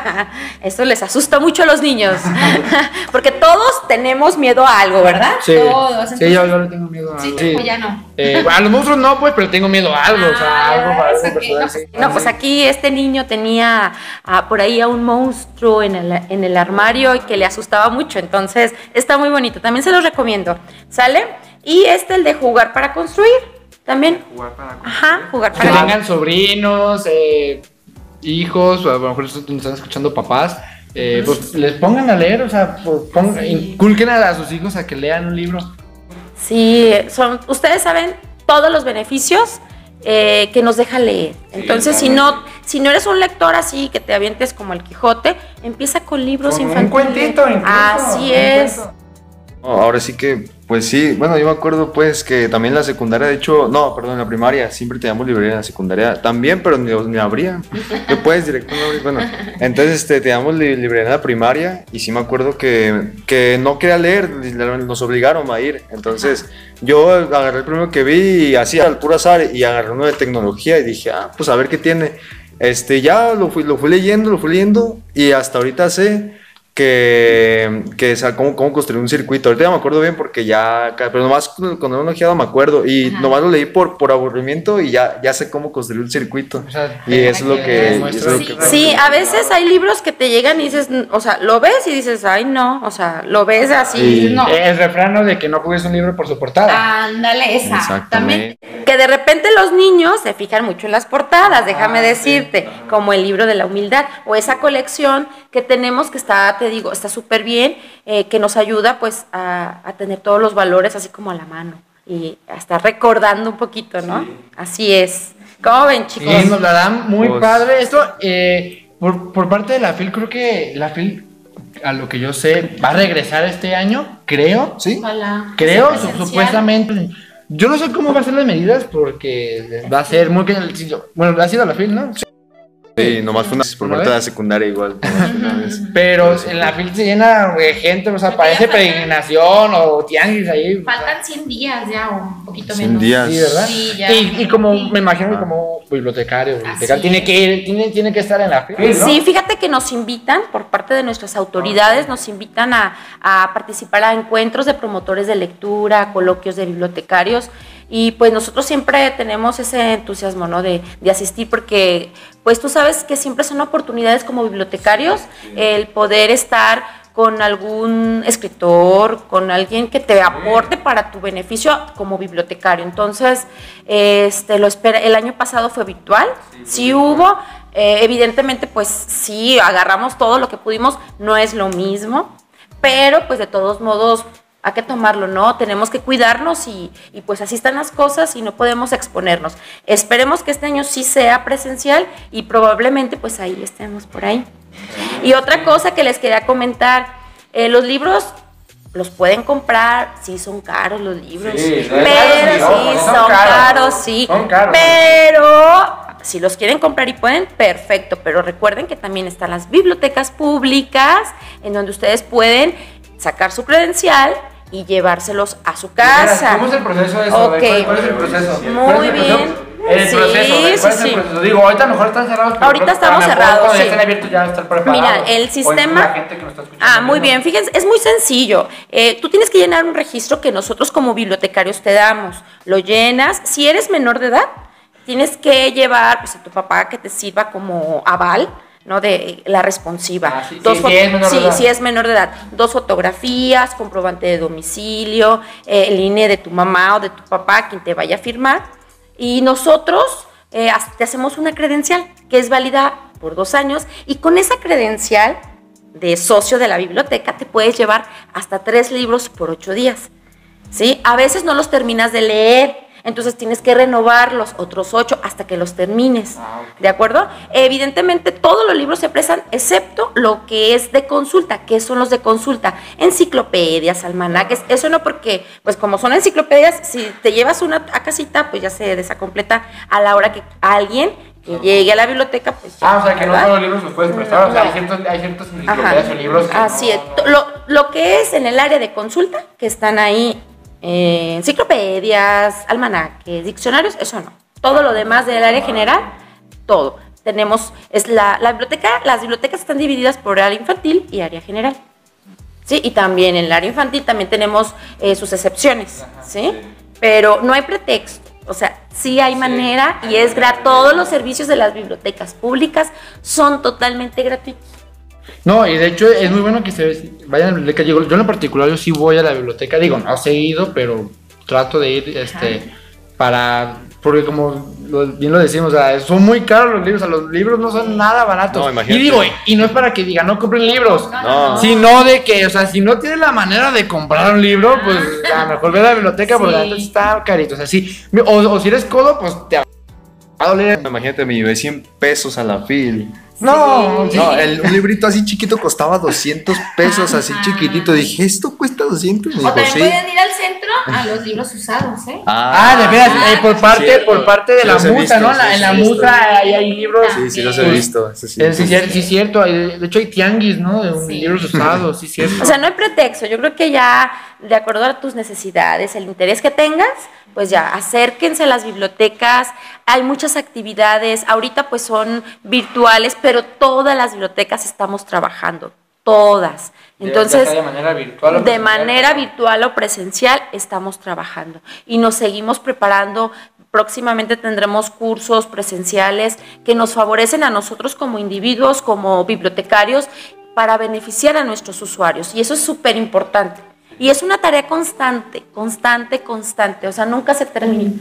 esto les asusta mucho a los niños. Porque todos tenemos miedo a algo, ¿verdad? Sí, Todos. sí yo, yo le tengo miedo a Sí, algo. o ya no. Eh, a los monstruos no, pues, pero tengo miedo a algo, o sea, Ah, algo, ya, algo que- personal, no, sí. No, pues aquí este niño tenía ah, por ahí a un monstruo en el, en el armario y que le asustaba mucho. Entonces, está muy bonito. También se los recomiendo. ¿Sale? Y este, el de jugar para construir. También. Ajá, jugar Que para tengan sobrinos, eh, hijos, o a lo mejor están están escuchando papás, eh, pues les pongan a leer, o sea, inculquen a, a sus hijos a que lean un libro. Sí, son, ustedes saben todos los beneficios eh, que nos deja leer. Entonces, si no, si no eres un lector así, que te avientes como el Quijote, empieza con libros Con un infantiles. cuentito incluso, Así un es. cuento. Ahora sí que, pues sí, bueno, yo me acuerdo pues que también la secundaria, de hecho, no, perdón, en la primaria, siempre teníamos librería en la secundaria también, pero ni, ni abría. ¿Qué puedes, directo? No abrir? Bueno, entonces este, teníamos li- librería en la primaria y sí me acuerdo que, que no quería leer, nos obligaron a ir. Entonces yo agarré el primero que vi y así al puro azar y agarré uno de tecnología y dije, ah, pues a ver qué tiene. Este, ya lo fui, lo fui leyendo, lo fui leyendo y hasta ahorita sé que, que o sea, cómo, cómo construir un circuito. Ahorita ya me acuerdo bien porque ya, pero nomás cuando lo he ojeado me acuerdo y nomás lo leí por, por aburrimiento y ya, ya sé cómo construir un circuito. O sea, Y eso es lo que... es lo Sí, que- sí, a veces hay libros que te llegan y dices, o sea, lo ves y dices, ay, no, o sea, lo ves así, y dices, no. El refrán ¿no? de que no juegues un libro por su portada. Ándale, Exactamente. Que de repente los niños se fijan mucho en las portadas, déjame decirte, como el libro de la humildad o esa colección que tenemos que está, te digo, está súper bien, eh, que nos ayuda pues a, a tener todos los valores así como a la mano y a estar recordando un poquito, ¿no? Así es. ¿Cómo ven, chicos? Sí, nos la dan muy Pues- padre. Esto, eh, por, por parte de la FIL, creo que la FIL, a lo que yo sé, va a regresar este año, creo. ¿Sí? Ojalá. Creo, supuestamente. Yo no sé cómo va a ser las medidas porque va a ser muy... Bueno, ha sido la FIL, ¿no? Sí. Sí, nomás fue una por ¿Una parte de la secundaria igual. Pero en la fila se llena de gente, o sea, parece peregrinación o tianguis ahí. Faltan 100 días ya o un poquito 100 menos. días. Sí, ¿verdad? Sí, ya. Y, y como me imagino que Ah. como bibliotecario, bibliotecario tiene que ir, tiene, tiene que estar en la fila. ¿no? Sí, fíjate que nos invitan, por parte de nuestras autoridades, nos invitan a, a participar a encuentros de promotores de lectura, coloquios de bibliotecarios, y pues nosotros siempre tenemos ese entusiasmo, ¿no? De, de asistir, porque pues tú sabes que siempre son oportunidades como bibliotecarios el poder estar con algún escritor, con alguien que te aporte para tu beneficio como bibliotecario. Entonces, este, lo espera, el año pasado fue virtual, sí hubo, eh, evidentemente, pues sí, agarramos todo lo que pudimos, no es lo mismo, pero pues de todos modos hay que tomarlo, ¿no? Tenemos que cuidarnos y, y, pues así están las cosas y no podemos exponernos. Esperemos que este año sí sea presencial y probablemente pues ahí estemos por ahí. Y otra cosa que les quería comentar, eh, los libros los pueden comprar, sí son caros los libros, Sí, pero sí, sí, son son caros, caros, sí, son caros. pero si los quieren comprar y pueden, perfecto, pero recuerden que también están las bibliotecas públicas en donde ustedes pueden sacar su credencial y llevárselos a su casa. ¿Cómo es el proceso de eso? Ok. ¿Cuál, cuál es el proceso? Muy ¿Cuál es el bien. El Sí, proceso, ¿cuál es sí, el sí. proceso? Digo, ahorita a lo mejor están cerrados. pero Ahorita estamos cerrados, sí. estén abiertos ya preparados. Mira, el sistema- la gente que nos está escuchando Ah, muy bien. Fíjense, es muy sencillo. Eh, tú tienes que llenar un registro que nosotros como bibliotecarios te damos. Lo llenas. Si eres menor de edad, tienes que llevar pues, a tu papá que te sirva como aval. ¿No? De la responsiva. Ah, sí, Dos sí, sí es menor de edad. sí es menor de edad. Dos fotografías, comprobante de domicilio, eh, el INE de tu mamá o de tu papá, quien te vaya a firmar. Y nosotros eh, te hacemos una credencial que es válida por dos años y con esa credencial de socio de la biblioteca te puedes llevar hasta tres libros por ocho días. ¿sí? A veces no los terminas de leer, entonces tienes que renovar los otros ocho hasta que los termines. Ah. ¿De acuerdo? Evidentemente todos los libros se prestan, excepto lo que es de consulta. ¿Qué son los de consulta? Enciclopedias, almanaques. Eso no porque, pues como son enciclopedias, si te llevas una a casita, pues ya se desacompleta a la hora que alguien que llegue a la biblioteca, pues ya, Ah, o sea, que no todos los libros los puedes prestar. O sea, hay ciertos, hay ciertos Ajá. enciclopedias o libros que Así no- es. Lo, lo que es en el área de consulta, que están ahí eh, enciclopedias, almanaques, diccionarios, eso no. Todo lo demás del área general, todo. Tenemos, es la, la biblioteca, las bibliotecas están divididas por área infantil y área general. ¿Sí? Y también en el área infantil también tenemos eh, sus excepciones, ¿sí? Pero no hay pretexto. O sea, sí hay manera y es gratuito. Todos los servicios de las bibliotecas públicas son totalmente gratuitos. No, y de hecho es muy bueno que se vayan a la biblioteca. Yo, yo en lo particular, yo sí voy a la biblioteca. Digo, no seguido, pero trato de ir este, para. Porque como lo- bien lo decimos, o sea, son muy caros los libros. O sea, los libros no son nada baratos. No, y imagínate. digo, y no es para que digan, no compren libros. No. Sino de que, o sea, si no tienes la manera de comprar un libro, pues a lo mejor ve a la biblioteca porque Sí. neta está carito. O sea, sí. O, o si eres codo, pues te va a doler. Imagínate, me llevé 100 pesos a la fil. No, sí. No, el, un librito así chiquito costaba 200 pesos, así Ajá. chiquitito. Dije, ¿esto cuesta 200? Me O dijo, también sí. pueden ir al centro a los libros usados, ¿eh? Ah, de veras, Ah, eh, por parte, por parte de Sí la musa, visto, ¿no? sí La- los en la musa ahí hay libros. Sí, sí, los he Pues, visto. eso sí. Eh, sí, cier- sí, cierto. hay- De hecho, hay tianguis, ¿no? De libros usados, sí, cierto. O sea, no hay pretexto. Yo creo que ya, de acuerdo a tus necesidades, el interés que tengas, pues ya, acérquense a las bibliotecas. Hay muchas actividades. Ahorita pues son virtuales, pero todas las bibliotecas estamos trabajando. Todas. Entonces, de manera virtual o de presencial. manera virtual o presencial estamos trabajando y nos seguimos preparando. Próximamente tendremos cursos presenciales que nos favorecen a nosotros como individuos, como bibliotecarios, para beneficiar a nuestros usuarios. Y eso es súper importante. Y es una tarea constante, constante, constante. O sea, nunca se termina.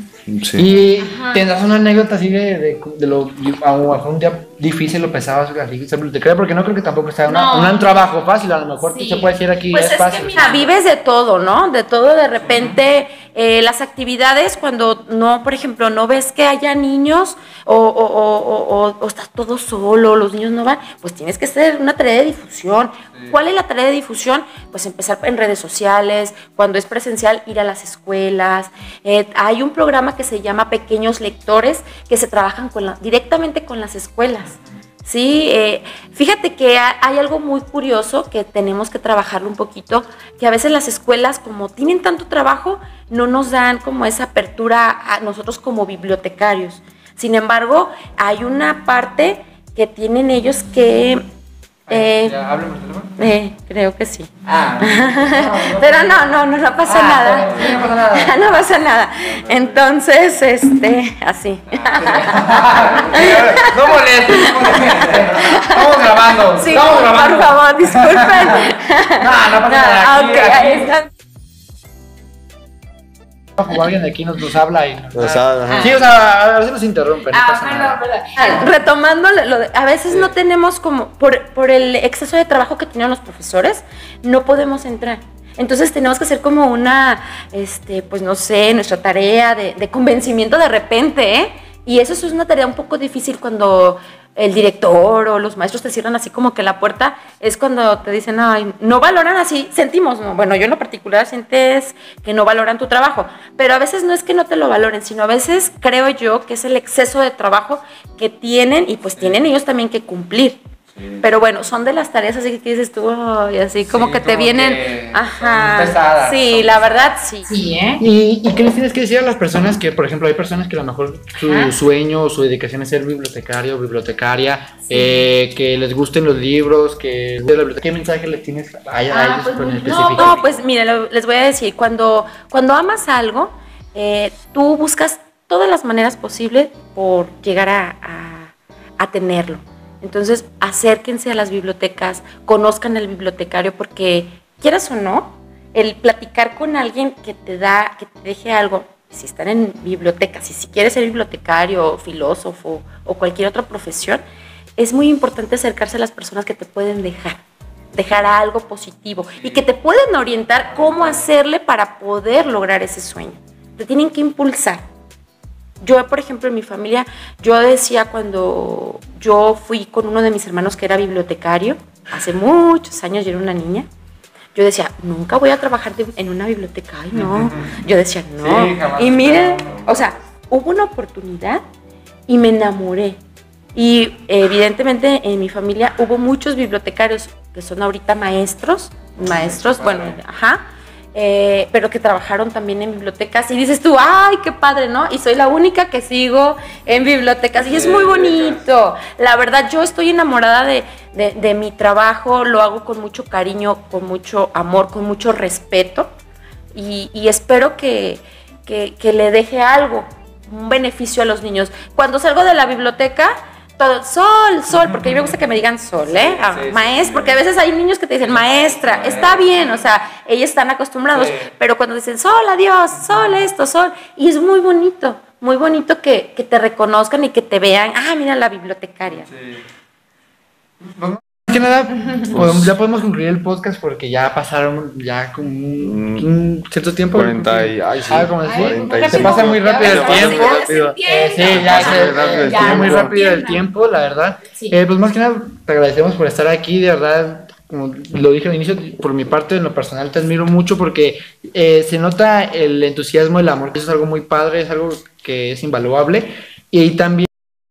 Sí. Y tendrás una anécdota así de, de, de lo a lo mejor un día difícil lo pesabas así ser bibliotecaria, porque no creo que tampoco sea una- No. un trabajo fácil, a lo mejor Sí. se puede decir aquí Pues es, es que fácil. mira, Vives de todo, ¿no? De todo de repente. Eh, las actividades cuando no, por ejemplo, no ves que haya niños o, o, o, o- o- o estás todo solo, los niños no van, pues tienes que hacer una tarea de difusión. ¿Cuál es la tarea de difusión? Pues empezar en redes sociales, cuando es presencial, ir a las escuelas. Eh, hay un programa que se llama Pequeños Lectores que se trabajan con la- directamente con las escuelas. Sí, eh, fíjate que ha- hay algo muy curioso que tenemos que trabajarlo un poquito, que a veces las escuelas como tienen tanto trabajo, no nos dan como esa apertura a nosotros como bibliotecarios. Sin embargo, hay una parte que tienen ellos que... eh, ¿Ya por teléfono? eh, creo que sí. Ah, Pero no, no, no, no pasa Ah, nada. no pasa nada. no pasa nada. Entonces, este, así. no molestes, no molestes. Estamos grabando. Sí, estamos grabando. por favor, disculpen. No, no pasa nada. Ah, Aquí- ok, aquí- ahí está. O alguien de aquí nos, nos habla y nos. Sí, o sea, a veces nos interrumpen. no Ah, pasa perdón, nada. perdón. Ah, Retomando, lo lo de- a veces no tenemos como, por, por el exceso de trabajo que tienen los profesores, no podemos entrar. Entonces tenemos que hacer como una, este, pues no sé, nuestra tarea de, de convencimiento de repente, ¿eh? Y eso es una tarea un poco difícil cuando el director o los maestros te cierran así como que la puerta, es cuando te dicen, ay, no valoran así, sentimos, ¿no? bueno, yo en lo particular sientes que no valoran tu trabajo, pero a veces no es que no te lo valoren, sino a veces creo yo que es el exceso de trabajo que tienen y pues tienen ellos también que cumplir. Pero bueno, son de las tareas así que dices tú, ay, así como Sí, que te como vienen, que ajá, son pesadas, sí, son la verdad sí. Sí, ¿eh? ¿Y, ¿Y qué les tienes que decir a las personas que, por ejemplo, hay personas que a lo mejor su Ajá. sueño o su dedicación es ser bibliotecario o bibliotecaria, eh, que les gusten los libros, que de la biblioteca, ¿qué mensaje les tienes a, a Ah, ellos pues, en no, específico? No, pues mire, lo- les voy a decir, cuando, cuando amas algo, eh, tú buscas todas las maneras posibles por llegar a, a- a tenerlo. Entonces, acérquense a las bibliotecas, conozcan al bibliotecario, porque quieras o no, el platicar con alguien que te da, que te deje algo, si están en bibliotecas, y si quieres ser bibliotecario, filósofo o cualquier otra profesión, es muy importante acercarse a las personas que te pueden dejar dejar algo positivo y que te pueden orientar cómo hacerle para poder lograr ese sueño. Te tienen que impulsar. Yo, por ejemplo, en mi familia, yo decía cuando yo fui con uno de mis hermanos que era bibliotecario, hace muchos años, yo era una niña, yo decía, nunca voy a trabajar en una biblioteca, ay no. Yo decía, no. Sí, y mire, o sea, hubo una oportunidad y me enamoré. Y evidentemente en mi familia hubo muchos bibliotecarios que son ahorita maestros, maestros, bueno, ajá, eh, pero que trabajaron también en bibliotecas y dices tú, ay, qué padre, ¿no? Y soy la única que sigo en bibliotecas y es muy bonito. La verdad, yo estoy enamorada de, de- de mi trabajo, lo hago con mucho cariño, con mucho amor, con mucho respeto y, y espero que, que- que le deje algo, un beneficio a los niños. Cuando salgo de la biblioteca, todo, sol, sol, porque a mí me gusta que me digan sol, ¿eh? Ah, sí, sí, maestra, porque a veces hay niños que te dicen maestra, está bien, o sea, ellos están acostumbrados, Sí. pero cuando dicen sol, adiós, sol, esto, sol, y es muy bonito, muy bonito que, que te reconozcan y que te vean, ah, mira la bibliotecaria. Más que nada, podemos- ya podemos concluir el podcast porque ya pasaron ya como un, Mm. un cierto tiempo. 40 y- ay, sí, Ah, como decir, 45. se pasa muy rápido el tiempo. Eh, sí, ya pasa se muy rápido el ya tiempo. muy rápido el tiempo, la verdad. Sí. Eh, pues más que nada te agradecemos por estar aquí, de verdad. Como lo dije al inicio, por mi parte, en lo personal te admiro mucho porque eh, se nota el entusiasmo, el amor. Eso es algo muy padre, es algo que es invaluable. Y también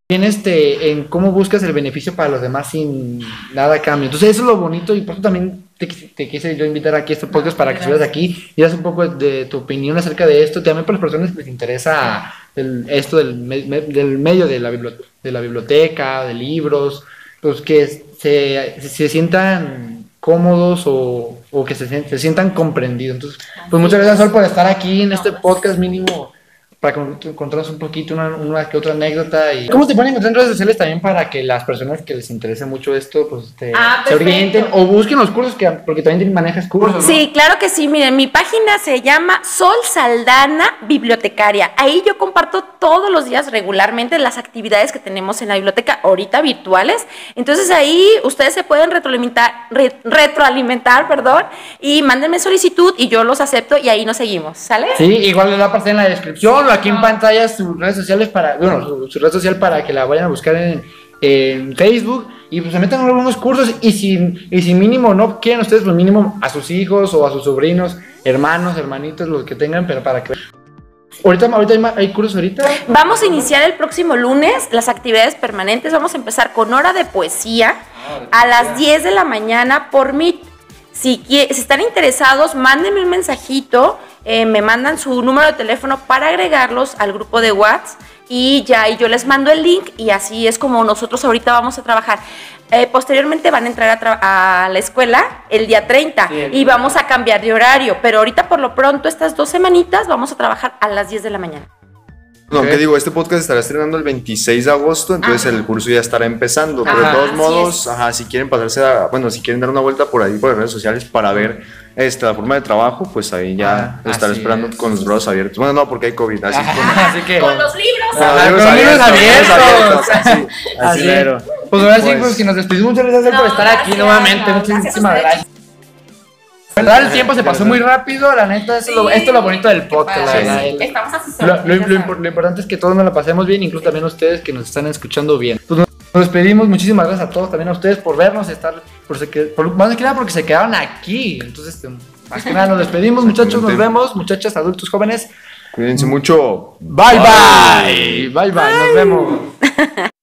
este, en cómo buscas el beneficio para los demás sin nada a cambio. Entonces, eso es lo bonito y por eso también te, te quise yo invitar aquí a este podcast para que estuvieras aquí y das un poco de tu opinión acerca de esto. También para las personas que les interesa el- esto del, me- me- del medio de la, de la biblioteca, de libros, pues que se, se sientan cómodos o, o que se, se sientan comprendidos. Entonces, pues muchas gracias Sol por estar aquí en este podcast mínimo para con- encontrarnos un poquito, una, una que otra anécdota. Y... ¿Cómo te pueden encontrar en redes sociales también para que las personas que les interese mucho esto, pues te, Ah, se orienten o busquen los cursos, que, porque también manejas cursos, ¿no? Sí, claro que sí. Miren, mi página se llama Sol Saldana Bibliotecaria. Ahí yo comparto todos los días regularmente las actividades que tenemos en la biblioteca, ahorita virtuales. Entonces ahí ustedes se pueden retroalimentar, re- retroalimentar, perdón, y mándenme solicitud y yo los acepto y ahí nos seguimos, ¿sale? Sí, igual les va a aparecer en la descripción aquí en pantalla sus redes sociales para, bueno, su, su red social para que la vayan a buscar en, en Facebook y pues se metan en algunos cursos y si, y si mínimo no quieren ustedes, pues mínimo a sus hijos o a sus sobrinos, hermanos, hermanitos, los que tengan, pero para que Ahorita, ahorita hay, cursos ahorita. Vamos a iniciar el próximo lunes las actividades permanentes. Vamos a empezar con hora de poesía a las 10 de la mañana por Meet. Si, si están interesados, mándenme un mensajito, eh, me mandan su número de teléfono para agregarlos al grupo de WhatsApp y ya y yo les mando el link y así es como nosotros ahorita vamos a trabajar. Eh, posteriormente van a entrar a, tra- a la escuela el día 30 Sí, el y vamos a cambiar de horario, pero ahorita por lo pronto estas dos semanitas vamos a trabajar a las 10 de la mañana. No, que digo, este podcast estará estrenando el 26 de agosto, entonces Ajá. el curso ya estará empezando. Pero de todos modos, ajá, si quieren pasarse a, bueno, si quieren dar una vuelta por ahí por las redes sociales para ver esta la forma de trabajo, pues ahí ya Ah, estaré esperando es. con los brazos abiertos. Bueno, no, porque hay COVID, así Ajá, así que. Con los libros. Con los con los libros abiertos. Así, así. Pues ahora sí, Pues- pues si nos despedimos, muchas gracias por No, estar aquí gracias, nuevamente. no, Muchísimas gracias. Verdad, el tiempo se pasó muy rápido, la neta, esto, es lo, Sí. esto es lo bonito del podcast, Estamos Lo, lo- lo impor- lo importante es que todos nos la pasemos bien, incluso también ustedes que nos están escuchando bien. Pues nos, nos despedimos, muchísimas gracias a todos, también a ustedes por vernos, estar, por, se que- por- más que nada porque se quedaron aquí. Entonces, este, más que nada nos despedimos, muchachos, nos vemos, muchachas, adultos, jóvenes. Cuídense mucho. Bye bye, bye bye, nos vemos.